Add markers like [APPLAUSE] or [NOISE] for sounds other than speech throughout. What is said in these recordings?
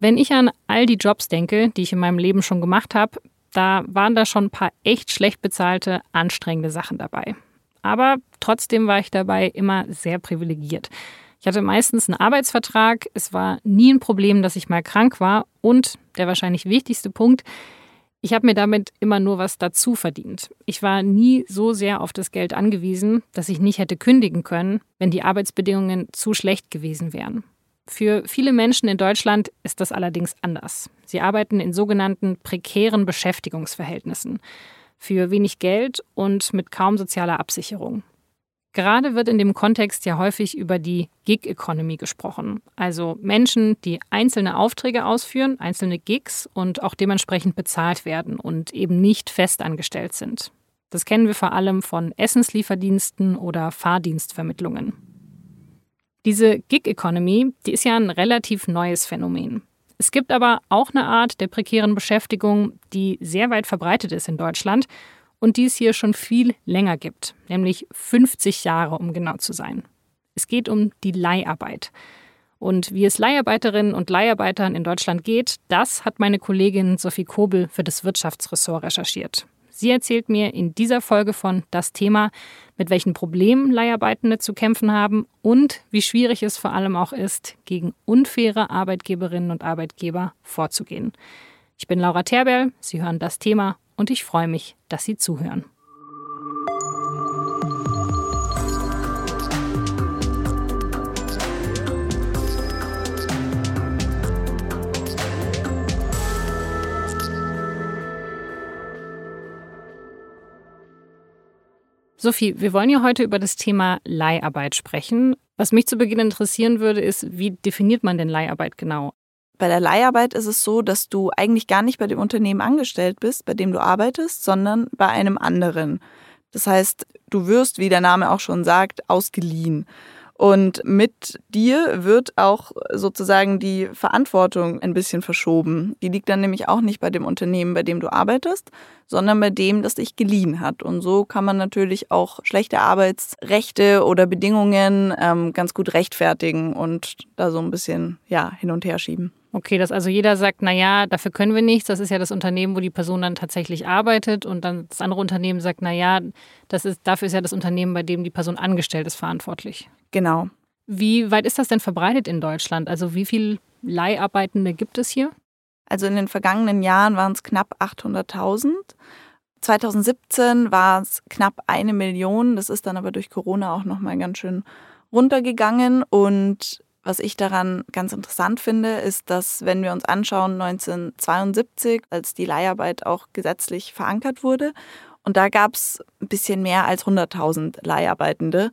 Wenn ich an all die Jobs denke, die ich in meinem Leben schon gemacht habe, da waren da schon ein paar echt schlecht bezahlte, anstrengende Sachen dabei. Aber trotzdem war ich dabei immer sehr privilegiert. Ich hatte meistens einen Arbeitsvertrag, es war nie ein Problem, dass ich mal krank war und der wahrscheinlich wichtigste Punkt, ich habe mir damit immer nur was dazu verdient. Ich war nie so sehr auf das Geld angewiesen, dass ich nicht hätte kündigen können, wenn die Arbeitsbedingungen zu schlecht gewesen wären. Für viele Menschen in Deutschland ist das allerdings anders. Sie arbeiten in sogenannten prekären Beschäftigungsverhältnissen, für wenig Geld und mit kaum sozialer Absicherung. Gerade wird in dem Kontext ja häufig über die Gig Economy gesprochen, also Menschen, die einzelne Aufträge ausführen, einzelne Gigs und auch dementsprechend bezahlt werden und eben nicht festangestellt sind. Das kennen wir vor allem von Essenslieferdiensten oder Fahrdienstvermittlungen. Diese Gig Economy, die ist ja ein relativ neues Phänomen. Es gibt aber auch eine Art der prekären Beschäftigung, die sehr weit verbreitet ist in Deutschland und die es hier schon viel länger gibt, nämlich 50 Jahre, um genau zu sein. Es geht um die Leiharbeit. Und wie es Leiharbeiterinnen und Leiharbeitern in Deutschland geht, das hat meine Kollegin Sophie Kobel für das Wirtschaftsressort recherchiert. Sie erzählt mir in dieser Folge von das Thema, mit welchen Problemen Leiharbeitende zu kämpfen haben und wie schwierig es vor allem auch ist, gegen unfaire Arbeitgeberinnen und Arbeitgeber vorzugehen. Ich bin Laura Terberl, Sie hören das Thema und ich freue mich, dass Sie zuhören. Sophie, wir wollen ja heute über das Thema Leiharbeit sprechen. Was mich zu Beginn interessieren würde, ist, wie definiert man denn Leiharbeit genau? Bei der Leiharbeit ist es so, dass du eigentlich gar nicht bei dem Unternehmen angestellt bist, bei dem du arbeitest, sondern bei einem anderen. Das heißt, du wirst, wie der Name auch schon sagt, ausgeliehen. Und mit dir wird auch sozusagen die Verantwortung ein bisschen verschoben. Die liegt dann nämlich auch nicht bei dem Unternehmen, bei dem du arbeitest, sondern bei dem, das dich geliehen hat. Und so kann man natürlich auch schlechte Arbeitsrechte oder Bedingungen ähm, ganz gut rechtfertigen und da so ein bisschen ja, hin und her schieben. Okay, dass also jeder sagt, na ja, dafür können wir nichts. Das ist ja das Unternehmen, wo die Person dann tatsächlich arbeitet. Und dann das andere Unternehmen sagt, na ja, das ist, dafür ist ja das Unternehmen, bei dem die Person angestellt ist, verantwortlich. Genau. Wie weit ist das denn verbreitet in Deutschland? Also wie viele Leiharbeitende gibt es hier? Also in den vergangenen Jahren waren es knapp 800.000. 2017 war es knapp eine Million. Das ist dann aber durch Corona auch noch mal ganz schön runtergegangen. Und was ich daran ganz interessant finde, ist, dass wenn wir uns anschauen, 1972, als die Leiharbeit auch gesetzlich verankert wurde, und da gab es ein bisschen mehr als 100.000 Leiharbeitende.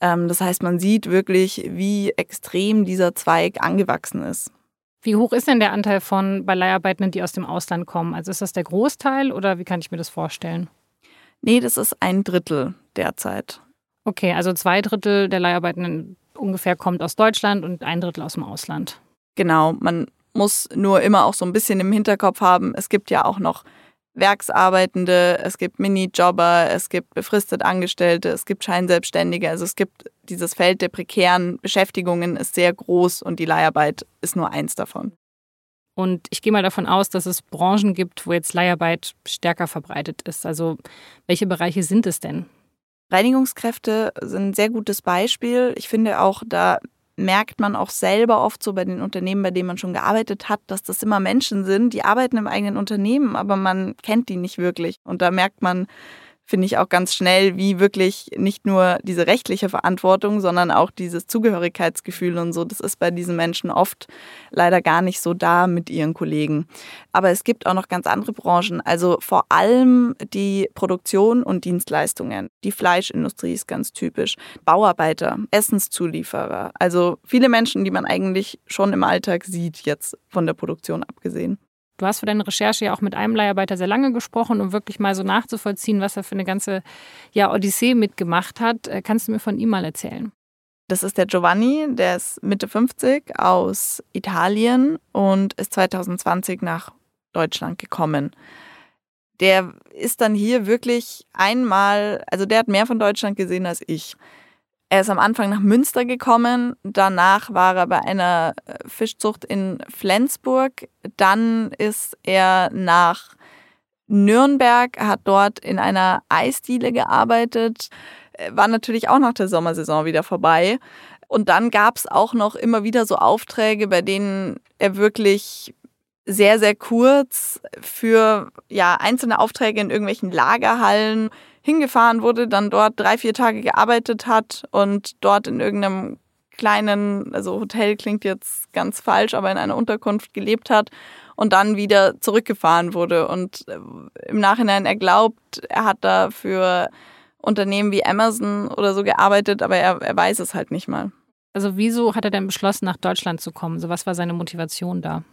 Ähm, das heißt, man sieht wirklich, wie extrem dieser Zweig angewachsen ist. Wie hoch ist denn der Anteil von bei Leiharbeitenden, die aus dem Ausland kommen? Also ist das der Großteil oder wie kann ich mir das vorstellen? Nee, das ist ein Drittel derzeit. Okay, also zwei Drittel der Leiharbeitenden ungefähr kommt aus Deutschland und ein Drittel aus dem Ausland. Genau, man muss nur immer auch so ein bisschen im Hinterkopf haben, es gibt ja auch noch Werksarbeitende, es gibt Minijobber, es gibt befristet Angestellte, es gibt Scheinselbstständige. Also es gibt dieses Feld der prekären Beschäftigungen ist sehr groß und die Leiharbeit ist nur eins davon. Und ich gehe mal davon aus, dass es Branchen gibt, wo jetzt Leiharbeit stärker verbreitet ist. Also welche Bereiche sind es denn? Reinigungskräfte sind ein sehr gutes Beispiel. Ich finde auch, da merkt man auch selber oft so bei den Unternehmen, bei denen man schon gearbeitet hat, dass das immer Menschen sind, die arbeiten im eigenen Unternehmen, aber man kennt die nicht wirklich. Und da merkt man, finde ich auch ganz schnell, wie wirklich nicht nur diese rechtliche Verantwortung, sondern auch dieses Zugehörigkeitsgefühl und so, das ist bei diesen Menschen oft leider gar nicht so da mit ihren Kollegen. Aber es gibt auch noch ganz andere Branchen, also vor allem die Produktion und Dienstleistungen. Die Fleischindustrie ist ganz typisch. Bauarbeiter, Essenszulieferer, also viele Menschen, die man eigentlich schon im Alltag sieht, jetzt von der Produktion abgesehen. Du hast für deine Recherche ja auch mit einem Leiharbeiter sehr lange gesprochen, um wirklich mal so nachzuvollziehen, was er für eine ganze ja, Odyssee mitgemacht hat. Äh, kannst du mir von ihm mal erzählen? Das ist der Giovanni, der ist Mitte 50 aus Italien und ist 2020 nach Deutschland gekommen. Der ist dann hier wirklich einmal, also der hat mehr von Deutschland gesehen als ich. Er ist am Anfang nach Münster gekommen, danach war er bei einer äh, Fischzucht in Flensburg, dann ist er nach Nürnberg, hat dort in einer Eisdiele gearbeitet, äh, war natürlich auch nach der Sommersaison wieder vorbei. Und dann gab es auch noch immer wieder so Aufträge, bei denen er wirklich sehr, sehr kurz für ja, einzelne Aufträge in irgendwelchen Lagerhallen hingefahren wurde, dann dort drei, vier Tage gearbeitet hat und dort in irgendeinem kleinen, also Hotel klingt jetzt ganz falsch, aber in einer Unterkunft gelebt hat und dann wieder zurückgefahren wurde. Und äh, im Nachhinein, er glaubt, er hat da für Unternehmen wie Amazon oder so gearbeitet, aber er, er weiß es halt nicht mal. Also wieso hat er denn beschlossen, nach Deutschland zu kommen? So was war seine Motivation da?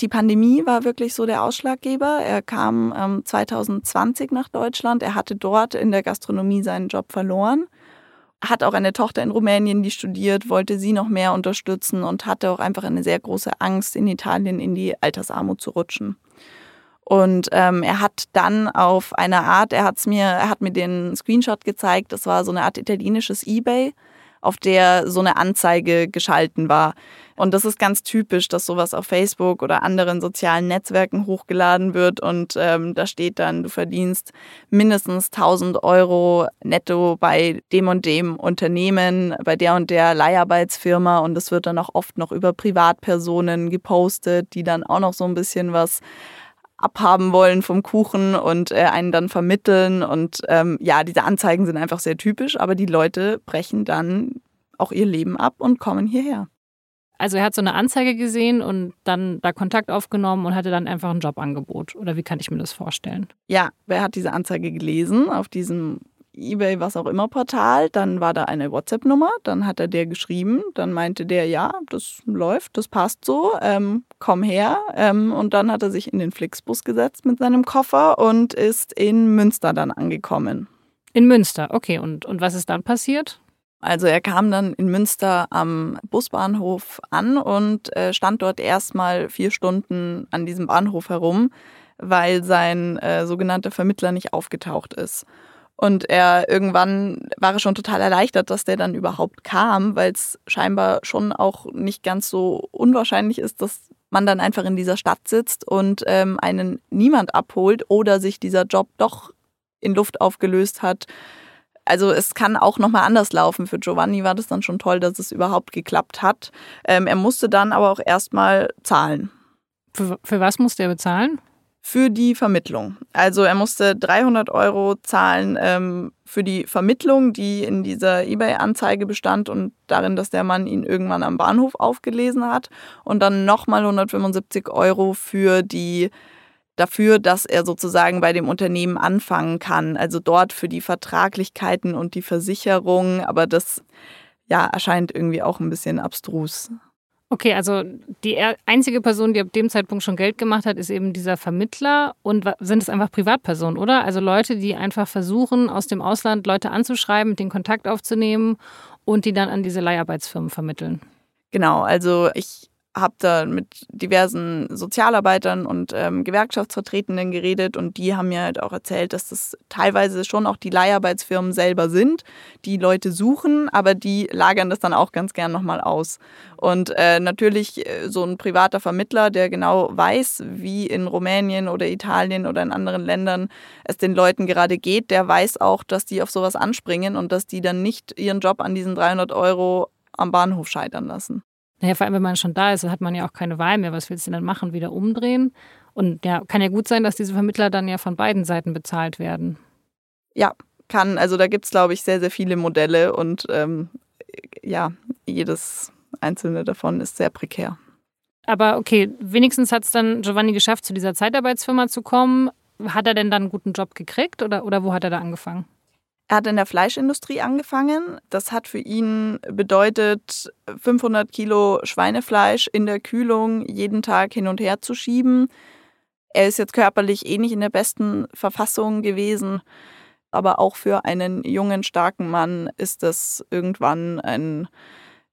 Die Pandemie war wirklich so der Ausschlaggeber. Er kam ähm, 2020 nach Deutschland. Er hatte dort in der Gastronomie seinen Job verloren. Hat auch eine Tochter in Rumänien, die studiert, wollte sie noch mehr unterstützen und hatte auch einfach eine sehr große Angst, in Italien in die Altersarmut zu rutschen. Und ähm, er hat dann auf eine Art, er hat's mir, er hat mir den Screenshot gezeigt, das war so eine Art italienisches Ebay auf der so eine Anzeige geschalten war. Und das ist ganz typisch, dass sowas auf Facebook oder anderen sozialen Netzwerken hochgeladen wird und ähm, da steht dann, du verdienst mindestens 1000 Euro netto bei dem und dem Unternehmen, bei der und der Leiharbeitsfirma und das wird dann auch oft noch über Privatpersonen gepostet, die dann auch noch so ein bisschen was abhaben wollen vom Kuchen und äh, einen dann vermitteln. Und ähm, ja, diese Anzeigen sind einfach sehr typisch, aber die Leute brechen dann auch ihr Leben ab und kommen hierher. Also er hat so eine Anzeige gesehen und dann da Kontakt aufgenommen und hatte dann einfach ein Jobangebot. Oder wie kann ich mir das vorstellen? Ja, wer hat diese Anzeige gelesen auf diesem eBay, was auch immer Portal. Dann war da eine WhatsApp-Nummer, dann hat er der geschrieben, dann meinte der, ja, das läuft, das passt so, ähm, komm her. Ähm, und dann hat er sich in den Flixbus gesetzt mit seinem Koffer und ist in Münster dann angekommen. In Münster, okay. Und, und was ist dann passiert? Also er kam dann in Münster am Busbahnhof an und äh, stand dort erstmal vier Stunden an diesem Bahnhof herum, weil sein äh, sogenannter Vermittler nicht aufgetaucht ist. Und er irgendwann war er schon total erleichtert, dass der dann überhaupt kam, weil es scheinbar schon auch nicht ganz so unwahrscheinlich ist, dass man dann einfach in dieser Stadt sitzt und ähm, einen niemand abholt oder sich dieser Job doch in Luft aufgelöst hat. Also es kann auch nochmal anders laufen. Für Giovanni war das dann schon toll, dass es überhaupt geklappt hat. Ähm, er musste dann aber auch erstmal zahlen. Für, für was musste er bezahlen? Für die Vermittlung. Also er musste 300 Euro zahlen ähm, für die Vermittlung, die in dieser eBay-Anzeige bestand und darin, dass der Mann ihn irgendwann am Bahnhof aufgelesen hat. Und dann nochmal 175 Euro für die dafür, dass er sozusagen bei dem Unternehmen anfangen kann. Also dort für die Vertraglichkeiten und die Versicherung. Aber das ja, erscheint irgendwie auch ein bisschen abstrus. Okay, also die einzige Person, die ab dem Zeitpunkt schon Geld gemacht hat, ist eben dieser Vermittler und sind es einfach Privatpersonen, oder? Also Leute, die einfach versuchen, aus dem Ausland Leute anzuschreiben, den Kontakt aufzunehmen und die dann an diese Leiharbeitsfirmen vermitteln. Genau, also ich habe da mit diversen Sozialarbeitern und ähm, Gewerkschaftsvertretenden geredet und die haben mir halt auch erzählt, dass das teilweise schon auch die Leiharbeitsfirmen selber sind, die Leute suchen, aber die lagern das dann auch ganz gern nochmal aus. Und äh, natürlich äh, so ein privater Vermittler, der genau weiß, wie in Rumänien oder Italien oder in anderen Ländern es den Leuten gerade geht, der weiß auch, dass die auf sowas anspringen und dass die dann nicht ihren Job an diesen 300 Euro am Bahnhof scheitern lassen. Naja, vor allem, wenn man schon da ist, hat man ja auch keine Wahl mehr. Was willst du denn machen? Wieder umdrehen? Und ja, kann ja gut sein, dass diese Vermittler dann ja von beiden Seiten bezahlt werden. Ja, kann. Also da gibt es, glaube ich, sehr, sehr viele Modelle und ähm, ja, jedes einzelne davon ist sehr prekär. Aber okay, wenigstens hat es dann Giovanni geschafft, zu dieser Zeitarbeitsfirma zu kommen. Hat er denn dann einen guten Job gekriegt oder, oder wo hat er da angefangen? Er hat in der Fleischindustrie angefangen. Das hat für ihn bedeutet, 500 Kilo Schweinefleisch in der Kühlung jeden Tag hin und her zu schieben. Er ist jetzt körperlich eh nicht in der besten Verfassung gewesen, aber auch für einen jungen, starken Mann ist das irgendwann ein,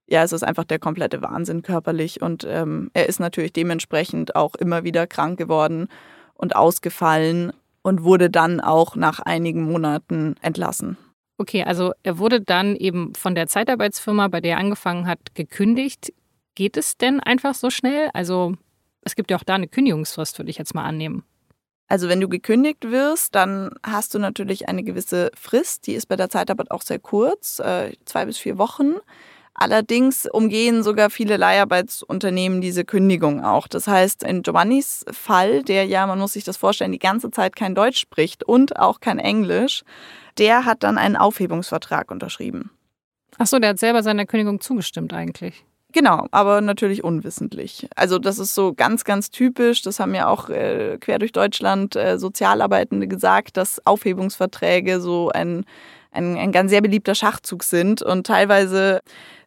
ja, es ist einfach der komplette Wahnsinn körperlich und ähm, er ist natürlich dementsprechend auch immer wieder krank geworden und ausgefallen und wurde dann auch nach einigen Monaten entlassen. Okay, also er wurde dann eben von der Zeitarbeitsfirma, bei der er angefangen hat, gekündigt. Geht es denn einfach so schnell? Also es gibt ja auch da eine Kündigungsfrist, würde ich jetzt mal annehmen. Also wenn du gekündigt wirst, dann hast du natürlich eine gewisse Frist. Die ist bei der Zeitarbeit auch sehr kurz, äh, zwei bis vier Wochen. Allerdings umgehen sogar viele Leiharbeitsunternehmen diese Kündigung auch. Das heißt, in Giovannis Fall, der ja, man muss sich das vorstellen, die ganze Zeit kein Deutsch spricht und auch kein Englisch, der hat dann einen Aufhebungsvertrag unterschrieben. Ach so, der hat selber seiner Kündigung zugestimmt eigentlich. Genau, aber natürlich unwissentlich. Also das ist so ganz, ganz typisch. Das haben ja auch äh, quer durch Deutschland äh, Sozialarbeitende gesagt, dass Aufhebungsverträge so ein, ein, ein ganz sehr beliebter Schachzug sind. Und teilweise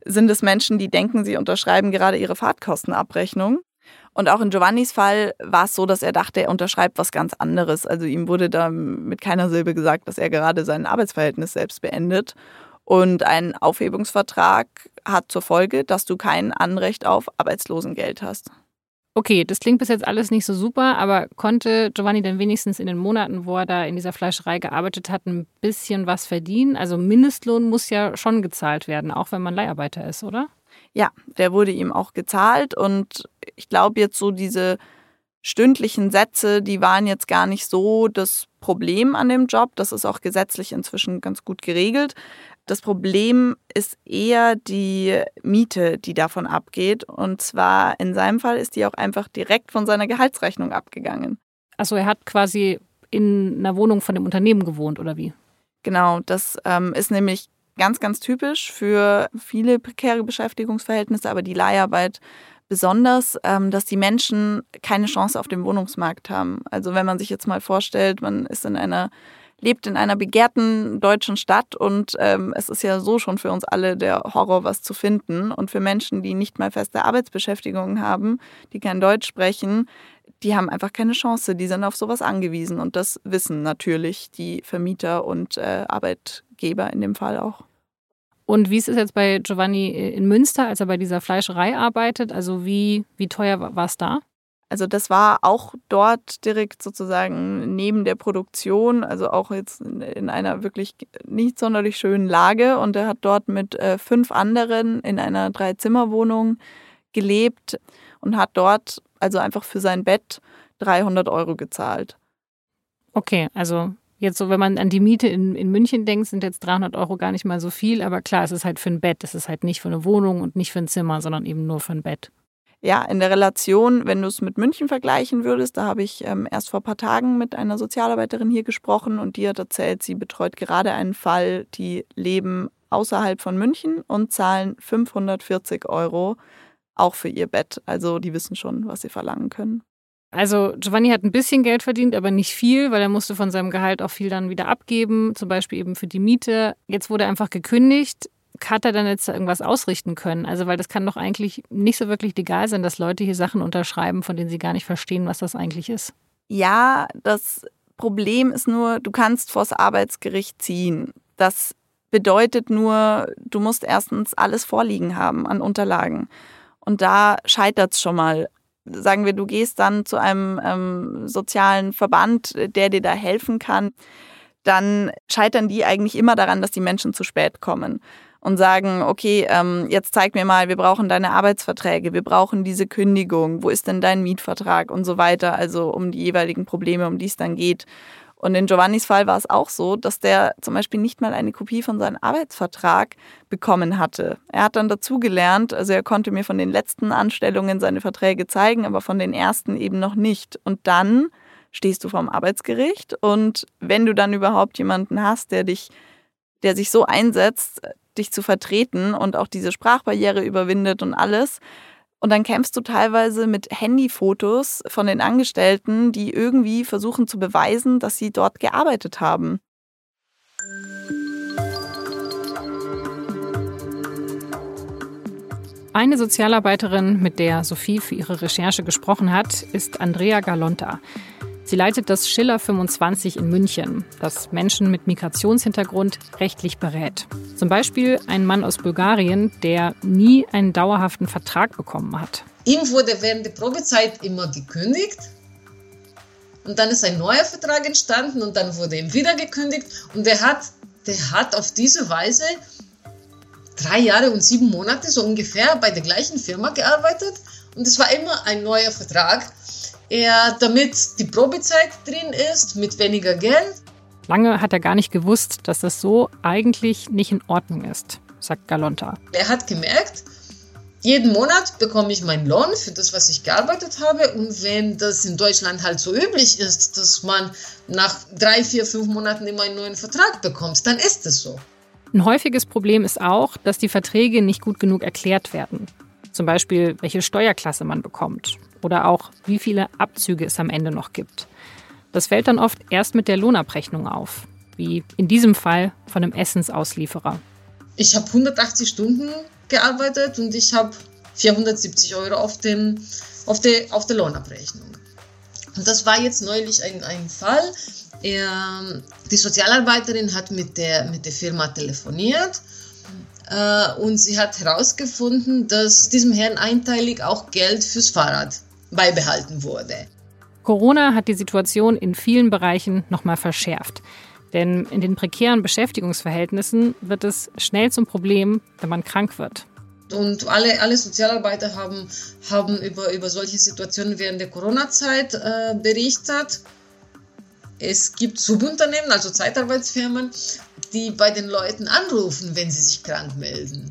sind es Menschen, die denken, sie unterschreiben gerade ihre Fahrtkostenabrechnung. Und auch in Giovannis Fall war es so, dass er dachte, er unterschreibt was ganz anderes. Also ihm wurde da mit keiner Silbe gesagt, dass er gerade sein Arbeitsverhältnis selbst beendet. Und ein Aufhebungsvertrag hat zur Folge, dass du kein Anrecht auf Arbeitslosengeld hast. Okay, das klingt bis jetzt alles nicht so super, aber konnte Giovanni denn wenigstens in den Monaten, wo er da in dieser Fleischerei gearbeitet hat, ein bisschen was verdienen? Also Mindestlohn muss ja schon gezahlt werden, auch wenn man Leiharbeiter ist, oder? Ja, der wurde ihm auch gezahlt und ich glaube jetzt so diese stündlichen Sätze, die waren jetzt gar nicht so das Problem an dem Job. Das ist auch gesetzlich inzwischen ganz gut geregelt. Das Problem ist eher die Miete, die davon abgeht. Und zwar in seinem Fall ist die auch einfach direkt von seiner Gehaltsrechnung abgegangen. Also er hat quasi in einer Wohnung von dem Unternehmen gewohnt, oder wie? Genau, das ähm, ist nämlich ganz, ganz typisch für viele prekäre Beschäftigungsverhältnisse, aber die Leiharbeit besonders, ähm, dass die Menschen keine Chance auf dem Wohnungsmarkt haben. Also wenn man sich jetzt mal vorstellt, man ist in einer lebt in einer begehrten deutschen Stadt und ähm, es ist ja so schon für uns alle der Horror, was zu finden. Und für Menschen, die nicht mal feste Arbeitsbeschäftigungen haben, die kein Deutsch sprechen, die haben einfach keine Chance. Die sind auf sowas angewiesen. Und das wissen natürlich die Vermieter und äh, Arbeitgeber in dem Fall auch. Und wie ist es jetzt bei Giovanni in Münster, als er bei dieser Fleischerei arbeitet? Also wie, wie teuer war es da? Also das war auch dort direkt sozusagen neben der Produktion, also auch jetzt in einer wirklich nicht sonderlich schönen Lage. Und er hat dort mit äh, fünf anderen in einer Dreizimmerwohnung gelebt und hat dort also einfach für sein Bett 300 Euro gezahlt. Okay, also jetzt so, wenn man an die Miete in, in München denkt, sind jetzt 300 Euro gar nicht mal so viel. Aber klar, es ist halt für ein Bett. Es ist halt nicht für eine Wohnung und nicht für ein Zimmer, sondern eben nur für ein Bett ja, in der Relation, wenn du es mit München vergleichen würdest, da habe ich ähm, erst vor ein paar Tagen mit einer Sozialarbeiterin hier gesprochen und die hat erzählt, sie betreut gerade einen Fall, die leben außerhalb von München und zahlen 540 Euro auch für ihr Bett. Also die wissen schon, was sie verlangen können. Also Giovanni hat ein bisschen Geld verdient, aber nicht viel, weil er musste von seinem Gehalt auch viel dann wieder abgeben, zum Beispiel eben für die Miete. Jetzt wurde er einfach gekündigt hat er dann jetzt irgendwas ausrichten können? Also, weil das kann doch eigentlich nicht so wirklich legal sein, dass Leute hier Sachen unterschreiben, von denen sie gar nicht verstehen, was das eigentlich ist. Ja, das Problem ist nur, du kannst vors Arbeitsgericht ziehen. Das bedeutet nur, du musst erstens alles vorliegen haben an Unterlagen. Und da scheitert es schon mal. Sagen wir, du gehst dann zu einem ähm, sozialen Verband, der dir da helfen kann dann scheitern die eigentlich immer daran, dass die Menschen zu spät kommen und sagen, okay, ähm, jetzt zeig mir mal, wir brauchen deine Arbeitsverträge, wir brauchen diese Kündigung, wo ist denn dein Mietvertrag und so weiter, also um die jeweiligen Probleme, um die es dann geht. Und in Giovannis Fall war es auch so, dass der zum Beispiel nicht mal eine Kopie von seinem Arbeitsvertrag bekommen hatte. Er hat dann dazugelernt, also er konnte mir von den letzten Anstellungen seine Verträge zeigen, aber von den ersten eben noch nicht. Und dann stehst du vorm Arbeitsgericht und wenn du dann überhaupt jemanden hast, der dich, der sich so einsetzt, dich zu vertreten und auch diese Sprachbarriere überwindet und alles. Und dann kämpfst du teilweise mit Handyfotos von den Angestellten, die irgendwie versuchen zu beweisen, dass sie dort gearbeitet haben. Eine Sozialarbeiterin, mit der Sophie für ihre Recherche gesprochen hat, ist Andrea Galonta. Sie leitet das Schiller 25 in München, das Menschen mit Migrationshintergrund rechtlich berät. Zum Beispiel ein Mann aus Bulgarien, der nie einen dauerhaften Vertrag bekommen hat. Ihm wurde während der Probezeit immer gekündigt. Und dann ist ein neuer Vertrag entstanden und dann wurde ihm wieder gekündigt. Und er hat der hat auf diese Weise drei Jahre und sieben Monate so ungefähr bei der gleichen Firma gearbeitet und es war immer ein neuer Vertrag. Er, damit die Probezeit drin ist, mit weniger Geld. Lange hat er gar nicht gewusst, dass das so eigentlich nicht in Ordnung ist, sagt Galonta. Er hat gemerkt, jeden Monat bekomme ich meinen Lohn für das, was ich gearbeitet habe. Und wenn das in Deutschland halt so üblich ist, dass man nach drei, vier, fünf Monaten immer einen neuen Vertrag bekommt, dann ist es so. Ein häufiges Problem ist auch, dass die Verträge nicht gut genug erklärt werden. Zum Beispiel, welche Steuerklasse man bekommt oder auch, wie viele Abzüge es am Ende noch gibt. Das fällt dann oft erst mit der Lohnabrechnung auf, wie in diesem Fall von einem Essensauslieferer. Ich habe 180 Stunden gearbeitet und ich habe 470 Euro auf, dem, auf, der, auf der Lohnabrechnung. Und das war jetzt neulich ein, ein Fall. Er, die Sozialarbeiterin hat mit der, mit der Firma telefoniert äh, und sie hat herausgefunden, dass diesem Herrn einteilig auch Geld fürs Fahrrad beibehalten wurde. Corona hat die Situation in vielen Bereichen nochmal verschärft. Denn in den prekären Beschäftigungsverhältnissen wird es schnell zum Problem, wenn man krank wird. Und alle, alle Sozialarbeiter haben, haben über, über solche Situationen während der Corona-Zeit äh, berichtet. Es gibt Subunternehmen, also Zeitarbeitsfirmen, die bei den Leuten anrufen, wenn sie sich krank melden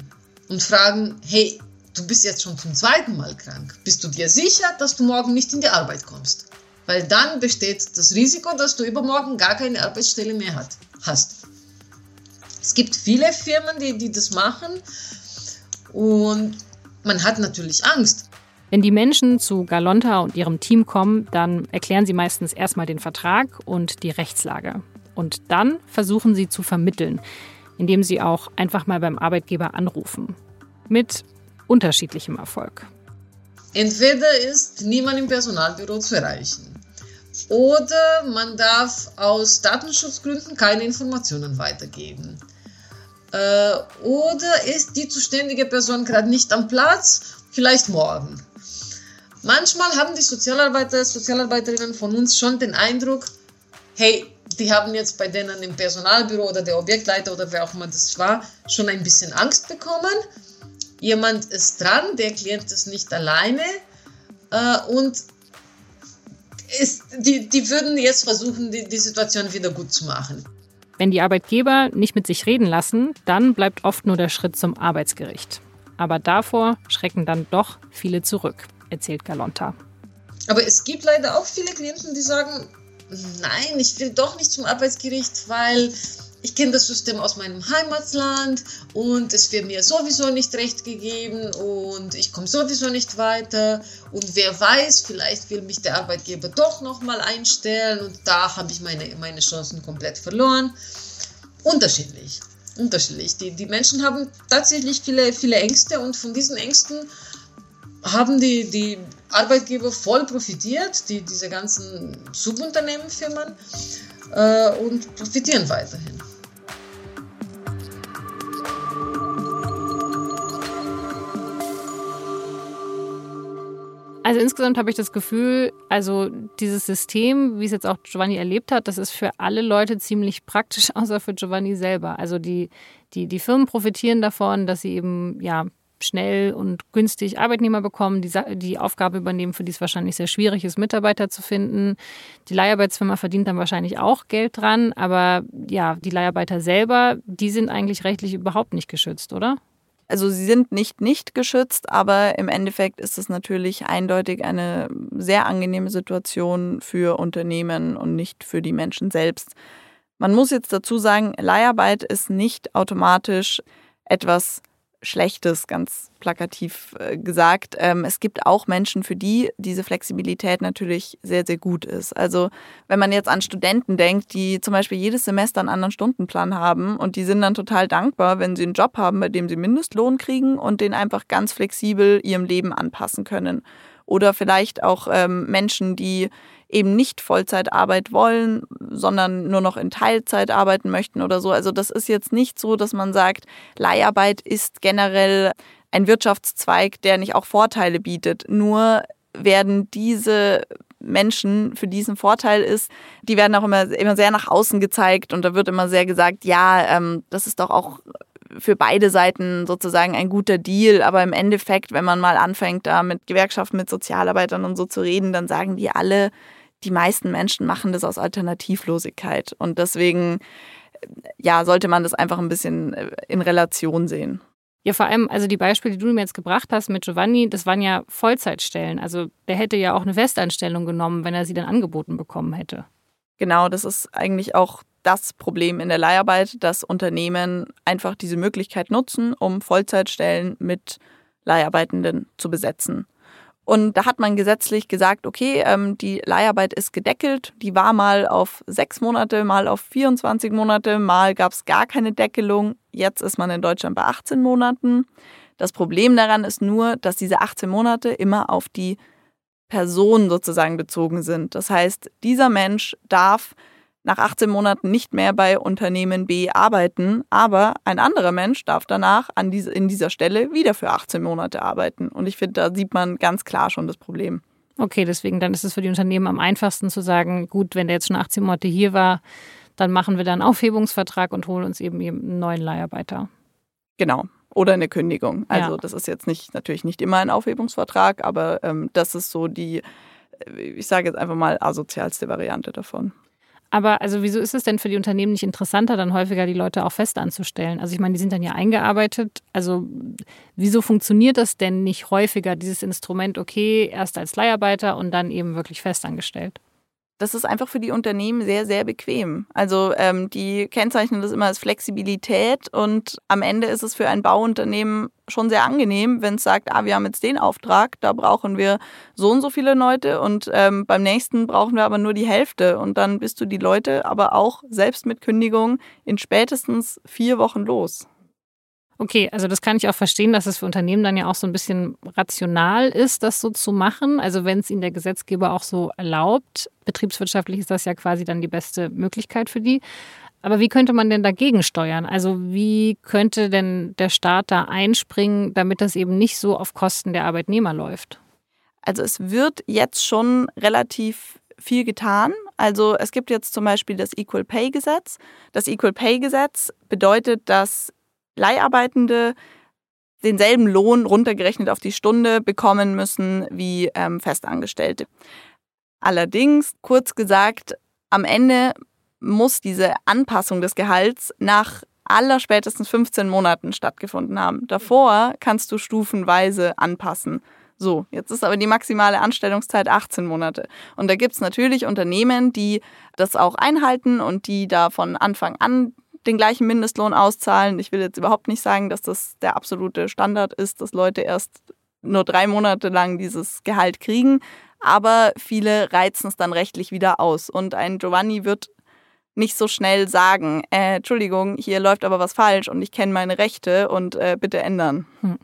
und fragen, hey, du bist jetzt schon zum zweiten Mal krank. Bist du dir sicher, dass du morgen nicht in die Arbeit kommst? Weil dann besteht das Risiko, dass du übermorgen gar keine Arbeitsstelle mehr hast. Es gibt viele Firmen, die, die das machen und man hat natürlich Angst. Wenn die Menschen zu Galonta und ihrem Team kommen, dann erklären sie meistens erstmal den Vertrag und die Rechtslage. Und dann versuchen sie zu vermitteln, indem sie auch einfach mal beim Arbeitgeber anrufen. Mit unterschiedlichem Erfolg. Entweder ist niemand im Personalbüro zu erreichen oder man darf aus Datenschutzgründen keine Informationen weitergeben. Äh, oder ist die zuständige Person gerade nicht am Platz, vielleicht morgen. Manchmal haben die Sozialarbeiter, Sozialarbeiterinnen von uns schon den Eindruck, hey, die haben jetzt bei denen im Personalbüro oder der Objektleiter oder wer auch immer das war, schon ein bisschen Angst bekommen. Jemand ist dran, der Klient ist nicht alleine äh, und ist, die, die würden jetzt versuchen, die, die Situation wieder gut zu machen. Wenn die Arbeitgeber nicht mit sich reden lassen, dann bleibt oft nur der Schritt zum Arbeitsgericht. Aber davor schrecken dann doch viele zurück, erzählt Galonta. Aber es gibt leider auch viele Klienten, die sagen, nein, ich will doch nicht zum Arbeitsgericht, weil ich kenne das System aus meinem Heimatland und es wird mir sowieso nicht recht gegeben und ich komme sowieso nicht weiter und wer weiß, vielleicht will mich der Arbeitgeber doch nochmal einstellen und da habe ich meine, meine Chancen komplett verloren. Unterschiedlich. Unterschiedlich. Die, die Menschen haben tatsächlich viele, viele Ängste und von diesen Ängsten haben die, die Arbeitgeber voll profitiert, die, diese ganzen Subunternehmenfirmen, äh, und profitieren weiterhin. Also insgesamt habe ich das Gefühl, also dieses System, wie es jetzt auch Giovanni erlebt hat, das ist für alle Leute ziemlich praktisch, [LAUGHS] außer für Giovanni selber. Also die, die, die Firmen profitieren davon, dass sie eben ja schnell und günstig Arbeitnehmer bekommen, die die Aufgabe übernehmen, für die es wahrscheinlich sehr schwierig ist, Mitarbeiter zu finden. Die Leiharbeitsfirma verdient dann wahrscheinlich auch Geld dran, aber ja, die Leiharbeiter selber, die sind eigentlich rechtlich überhaupt nicht geschützt, oder? Also sie sind nicht nicht geschützt, aber im Endeffekt ist es natürlich eindeutig eine sehr angenehme Situation für Unternehmen und nicht für die Menschen selbst. Man muss jetzt dazu sagen, Leiharbeit ist nicht automatisch etwas Schlechtes, ganz plakativ äh, gesagt. Ähm, es gibt auch Menschen, für die diese Flexibilität natürlich sehr, sehr gut ist. Also wenn man jetzt an Studenten denkt, die zum Beispiel jedes Semester einen anderen Stundenplan haben und die sind dann total dankbar, wenn sie einen Job haben, bei dem sie Mindestlohn kriegen und den einfach ganz flexibel ihrem Leben anpassen können. Oder vielleicht auch ähm, Menschen, die eben nicht Vollzeitarbeit wollen, sondern nur noch in Teilzeit arbeiten möchten oder so. Also das ist jetzt nicht so, dass man sagt, Leiharbeit ist generell ein Wirtschaftszweig, der nicht auch Vorteile bietet. Nur werden diese Menschen für diesen Vorteil ist, die werden auch immer, immer sehr nach außen gezeigt und da wird immer sehr gesagt, ja, ähm, das ist doch auch für beide Seiten sozusagen ein guter Deal. Aber im Endeffekt, wenn man mal anfängt, da mit Gewerkschaften, mit Sozialarbeitern und so zu reden, dann sagen die alle, die meisten Menschen machen das aus Alternativlosigkeit. Und deswegen, ja, sollte man das einfach ein bisschen äh, in Relation sehen. Ja, vor allem, also die Beispiele, die du mir jetzt gebracht hast mit Giovanni, das waren ja Vollzeitstellen. Also der hätte ja auch eine Festanstellung genommen, wenn er sie dann angeboten bekommen hätte. Genau, das ist eigentlich auch das Problem in der Leiharbeit, dass Unternehmen einfach diese Möglichkeit nutzen, um Vollzeitstellen mit Leiharbeitenden zu besetzen. Und da hat man gesetzlich gesagt, okay, ähm, die Leiharbeit ist gedeckelt. Die war mal auf sechs Monate, mal auf 24 Monate, mal gab es gar keine Deckelung. Jetzt ist man in Deutschland bei 18 Monaten. Das Problem daran ist nur, dass diese 18 Monate immer auf die Person sozusagen bezogen sind. Das heißt, dieser Mensch darf nach 18 Monaten nicht mehr bei Unternehmen B arbeiten, aber ein anderer Mensch darf danach an diese, in dieser Stelle wieder für 18 Monate arbeiten. Und ich finde, da sieht man ganz klar schon das Problem. Okay, deswegen dann ist es für die Unternehmen am einfachsten zu sagen, gut, wenn der jetzt schon 18 Monate hier war, dann machen wir dann einen Aufhebungsvertrag und holen uns eben einen neuen Leiharbeiter. Genau. Oder eine Kündigung. Also ja. das ist jetzt nicht natürlich nicht immer ein Aufhebungsvertrag, aber ähm, das ist so die, äh, ich sage jetzt einfach mal, asozialste Variante davon. Aber also wieso ist es denn für die Unternehmen nicht interessanter, dann häufiger die Leute auch fest anzustellen? Also ich meine, die sind dann ja eingearbeitet. Also wieso funktioniert das denn nicht häufiger, dieses Instrument, okay, erst als Leiharbeiter und dann eben wirklich festangestellt? Das ist einfach für die Unternehmen sehr, sehr bequem. Also ähm, die kennzeichnen das immer als Flexibilität und am Ende ist es für ein Bauunternehmen schon sehr angenehm, wenn es sagt, ah, wir haben jetzt den Auftrag, da brauchen wir so und so viele Leute und ähm, beim nächsten brauchen wir aber nur die Hälfte und dann bist du die Leute aber auch selbst mit Kündigung in spätestens vier Wochen los. Okay, also das kann ich auch verstehen, dass es für Unternehmen dann ja auch so ein bisschen rational ist, das so zu machen. Also wenn es ihnen der Gesetzgeber auch so erlaubt. Betriebswirtschaftlich ist das ja quasi dann die beste Möglichkeit für die. Aber wie könnte man denn dagegen steuern? Also wie könnte denn der Staat da einspringen, damit das eben nicht so auf Kosten der Arbeitnehmer läuft? Also es wird jetzt schon relativ viel getan. Also es gibt jetzt zum Beispiel das Equal Pay Gesetz. Das Equal Pay Gesetz bedeutet, dass Leiharbeitende denselben Lohn runtergerechnet auf die Stunde bekommen müssen wie ähm, Festangestellte. Allerdings, kurz gesagt, am Ende muss diese Anpassung des Gehalts nach aller spätestens 15 Monaten stattgefunden haben. Davor kannst du stufenweise anpassen. So, jetzt ist aber die maximale Anstellungszeit 18 Monate. Und da gibt es natürlich Unternehmen, die das auch einhalten und die da von Anfang an den gleichen Mindestlohn auszahlen. Ich will jetzt überhaupt nicht sagen, dass das der absolute Standard ist, dass Leute erst nur drei Monate lang dieses Gehalt kriegen. Aber viele reizen es dann rechtlich wieder aus. Und ein Giovanni wird nicht so schnell sagen, äh, Entschuldigung, hier läuft aber was falsch und ich kenne meine Rechte und äh, bitte ändern. Hm.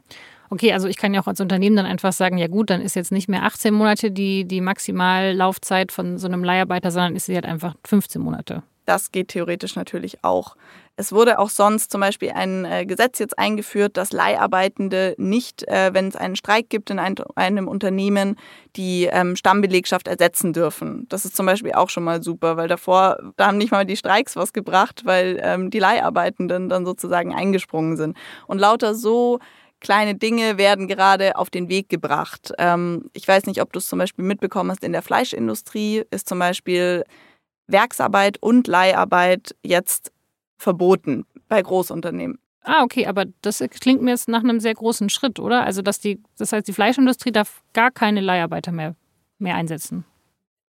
Okay, also ich kann ja auch als Unternehmen dann einfach sagen, ja gut, dann ist jetzt nicht mehr 18 Monate die, die Maximallaufzeit von so einem Leiharbeiter, sondern ist sie halt einfach 15 Monate. Das geht theoretisch natürlich auch. Es wurde auch sonst zum Beispiel ein äh, Gesetz jetzt eingeführt, dass Leiharbeitende nicht, äh, wenn es einen Streik gibt in ein, einem Unternehmen, die ähm, Stammbelegschaft ersetzen dürfen. Das ist zum Beispiel auch schon mal super, weil davor, da haben nicht mal die Streiks was gebracht, weil ähm, die Leiharbeitenden dann sozusagen eingesprungen sind. Und lauter so kleine Dinge werden gerade auf den Weg gebracht. Ähm, ich weiß nicht, ob du es zum Beispiel mitbekommen hast, in der Fleischindustrie ist zum Beispiel Werksarbeit und Leiharbeit jetzt verboten bei Großunternehmen. Ah, okay, aber das klingt mir jetzt nach einem sehr großen Schritt, oder? Also, dass die, das heißt, die Fleischindustrie darf gar keine Leiharbeiter mehr, mehr einsetzen.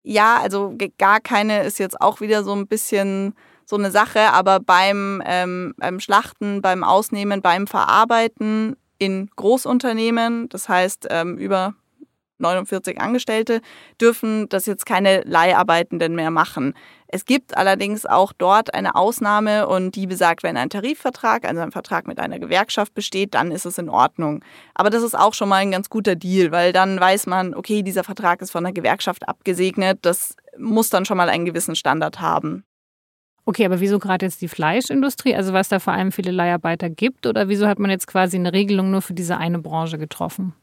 Ja, also gar keine ist jetzt auch wieder so ein bisschen so eine Sache, aber beim, ähm, beim Schlachten, beim Ausnehmen, beim Verarbeiten in Großunternehmen, das heißt ähm, über 49 Angestellte dürfen das jetzt keine Leiharbeitenden mehr machen. Es gibt allerdings auch dort eine Ausnahme und die besagt, wenn ein Tarifvertrag, also ein Vertrag mit einer Gewerkschaft besteht, dann ist es in Ordnung. Aber das ist auch schon mal ein ganz guter Deal, weil dann weiß man, okay, dieser Vertrag ist von der Gewerkschaft abgesegnet, das muss dann schon mal einen gewissen Standard haben. Okay, aber wieso gerade jetzt die Fleischindustrie? Also was da vor allem viele Leiharbeiter gibt oder wieso hat man jetzt quasi eine Regelung nur für diese eine Branche getroffen?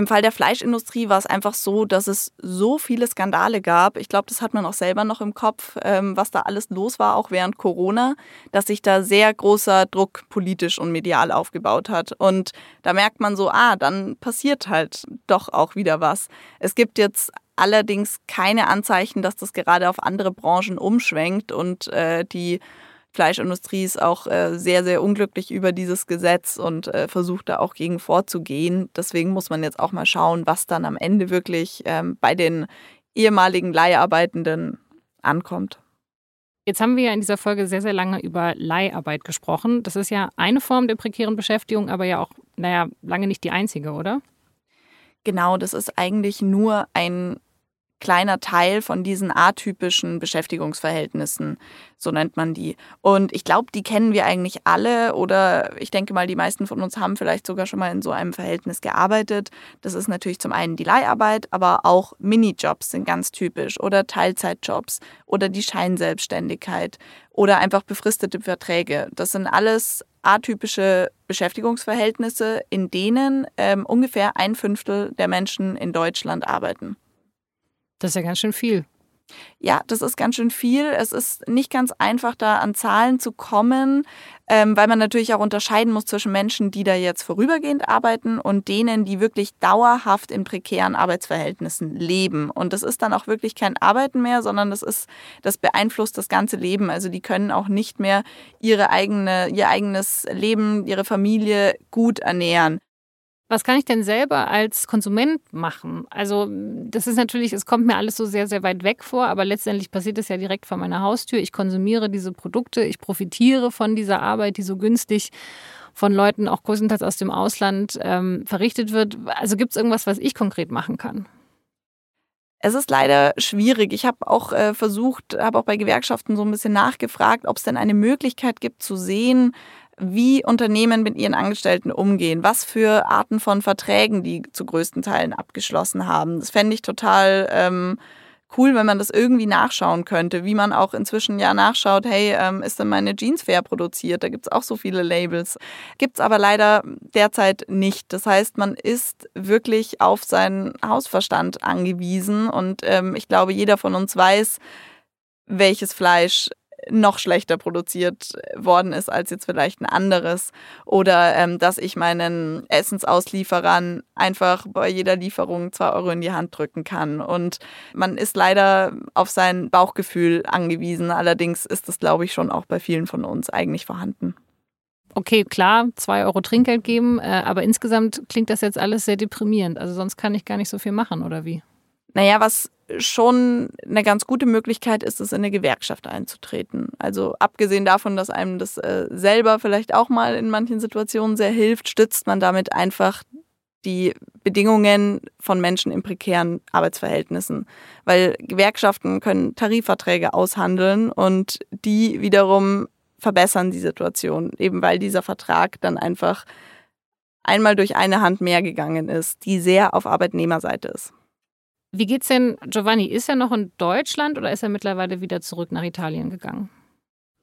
Im Fall der Fleischindustrie war es einfach so, dass es so viele Skandale gab. Ich glaube, das hat man auch selber noch im Kopf, ähm, was da alles los war, auch während Corona, dass sich da sehr großer Druck politisch und medial aufgebaut hat. Und da merkt man so, ah, dann passiert halt doch auch wieder was. Es gibt jetzt allerdings keine Anzeichen, dass das gerade auf andere Branchen umschwenkt und äh, die Fleischindustrie ist auch äh, sehr, sehr unglücklich über dieses Gesetz und äh, versucht da auch gegen vorzugehen. Deswegen muss man jetzt auch mal schauen, was dann am Ende wirklich ähm, bei den ehemaligen Leiharbeitenden ankommt. Jetzt haben wir ja in dieser Folge sehr, sehr lange über Leiharbeit gesprochen. Das ist ja eine Form der prekären Beschäftigung, aber ja auch, naja, lange nicht die einzige, oder? Genau, das ist eigentlich nur ein kleiner Teil von diesen atypischen Beschäftigungsverhältnissen, so nennt man die. Und ich glaube, die kennen wir eigentlich alle oder ich denke mal, die meisten von uns haben vielleicht sogar schon mal in so einem Verhältnis gearbeitet. Das ist natürlich zum einen die Leiharbeit, aber auch Minijobs sind ganz typisch oder Teilzeitjobs oder die Scheinselbstständigkeit oder einfach befristete Verträge. Das sind alles atypische Beschäftigungsverhältnisse, in denen ähm, ungefähr ein Fünftel der Menschen in Deutschland arbeiten. Das ist ja ganz schön viel. Ja, das ist ganz schön viel. Es ist nicht ganz einfach, da an Zahlen zu kommen, ähm, weil man natürlich auch unterscheiden muss zwischen Menschen, die da jetzt vorübergehend arbeiten und denen, die wirklich dauerhaft in prekären Arbeitsverhältnissen leben. Und das ist dann auch wirklich kein Arbeiten mehr, sondern das ist, das beeinflusst das ganze Leben. Also die können auch nicht mehr ihre eigene, ihr eigenes Leben, ihre Familie gut ernähren. Was kann ich denn selber als Konsument machen? Also, das ist natürlich, es kommt mir alles so sehr, sehr weit weg vor, aber letztendlich passiert es ja direkt vor meiner Haustür. Ich konsumiere diese Produkte, ich profitiere von dieser Arbeit, die so günstig von Leuten, auch größtenteils aus dem Ausland, ähm, verrichtet wird. Also gibt es irgendwas, was ich konkret machen kann? Es ist leider schwierig. Ich habe auch äh, versucht, habe auch bei Gewerkschaften so ein bisschen nachgefragt, ob es denn eine Möglichkeit gibt zu sehen, wie Unternehmen mit ihren Angestellten umgehen, was für Arten von Verträgen die zu größten Teilen abgeschlossen haben. Das fände ich total ähm, cool, wenn man das irgendwie nachschauen könnte, wie man auch inzwischen ja nachschaut, hey, ähm, ist denn meine Jeans fair produziert? Da gibt es auch so viele Labels. Gibt es aber leider derzeit nicht. Das heißt, man ist wirklich auf seinen Hausverstand angewiesen und ähm, ich glaube, jeder von uns weiß, welches Fleisch noch schlechter produziert worden ist als jetzt vielleicht ein anderes. Oder ähm, dass ich meinen Essensauslieferern einfach bei jeder Lieferung zwei Euro in die Hand drücken kann. Und man ist leider auf sein Bauchgefühl angewiesen. Allerdings ist das, glaube ich, schon auch bei vielen von uns eigentlich vorhanden. Okay, klar, zwei Euro Trinkgeld geben, äh, aber insgesamt klingt das jetzt alles sehr deprimierend. Also sonst kann ich gar nicht so viel machen, oder wie? Naja, was schon eine ganz gute Möglichkeit ist es, in eine Gewerkschaft einzutreten. Also abgesehen davon, dass einem das äh, selber vielleicht auch mal in manchen Situationen sehr hilft, stützt man damit einfach die Bedingungen von Menschen in prekären Arbeitsverhältnissen. Weil Gewerkschaften können Tarifverträge aushandeln und die wiederum verbessern die Situation, eben weil dieser Vertrag dann einfach einmal durch eine Hand mehr gegangen ist, die sehr auf Arbeitnehmerseite ist. Wie geht's denn, Giovanni? Ist er noch in Deutschland oder ist er mittlerweile wieder zurück nach Italien gegangen?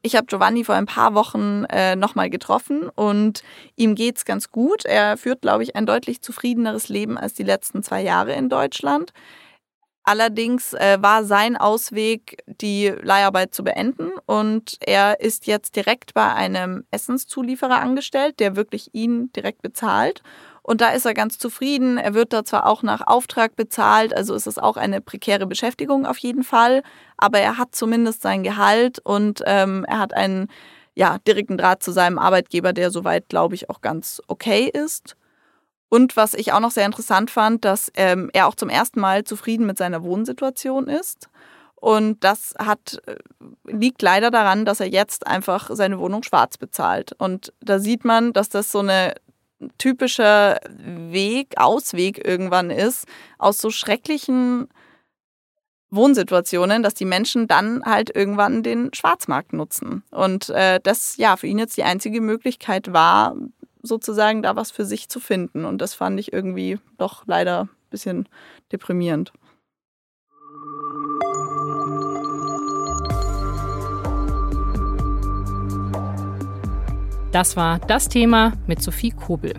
Ich habe Giovanni vor ein paar Wochen äh, nochmal getroffen und ihm geht's ganz gut. Er führt, glaube ich, ein deutlich zufriedeneres Leben als die letzten zwei Jahre in Deutschland. Allerdings äh, war sein Ausweg, die Leiharbeit zu beenden und er ist jetzt direkt bei einem Essenszulieferer angestellt, der wirklich ihn direkt bezahlt und da ist er ganz zufrieden. Er wird da zwar auch nach Auftrag bezahlt, also ist es auch eine prekäre Beschäftigung auf jeden Fall, aber er hat zumindest sein Gehalt und ähm, er hat einen ja, direkten Draht zu seinem Arbeitgeber, der soweit, glaube ich, auch ganz okay ist. Und was ich auch noch sehr interessant fand, dass ähm, er auch zum ersten Mal zufrieden mit seiner Wohnsituation ist. Und das hat, äh, liegt leider daran, dass er jetzt einfach seine Wohnung schwarz bezahlt. Und da sieht man, dass das so eine typischer Weg, Ausweg irgendwann ist, aus so schrecklichen Wohnsituationen, dass die Menschen dann halt irgendwann den Schwarzmarkt nutzen. Und äh, das ja für ihn jetzt die einzige Möglichkeit war, sozusagen da was für sich zu finden. Und das fand ich irgendwie doch leider ein bisschen deprimierend. Das war das Thema mit Sophie Kobel.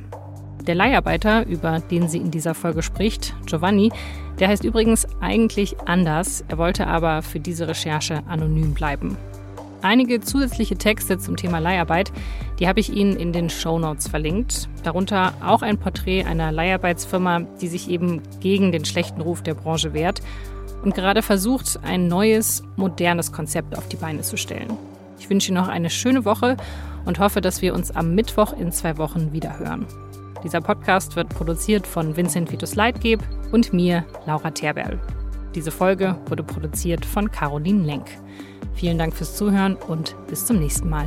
Der Leiharbeiter, über den sie in dieser Folge spricht, Giovanni, der heißt übrigens eigentlich anders. Er wollte aber für diese Recherche anonym bleiben. Einige zusätzliche Texte zum Thema Leiharbeit, die habe ich Ihnen in den Show Notes verlinkt. Darunter auch ein Porträt einer Leiharbeitsfirma, die sich eben gegen den schlechten Ruf der Branche wehrt und gerade versucht, ein neues, modernes Konzept auf die Beine zu stellen. Ich wünsche Ihnen noch eine schöne Woche und hoffe, dass wir uns am Mittwoch in zwei Wochen wieder hören. Dieser Podcast wird produziert von Vincent Vitus Leitgeb und mir, Laura Terberl. Diese Folge wurde produziert von Caroline Lenk. Vielen Dank fürs Zuhören und bis zum nächsten Mal.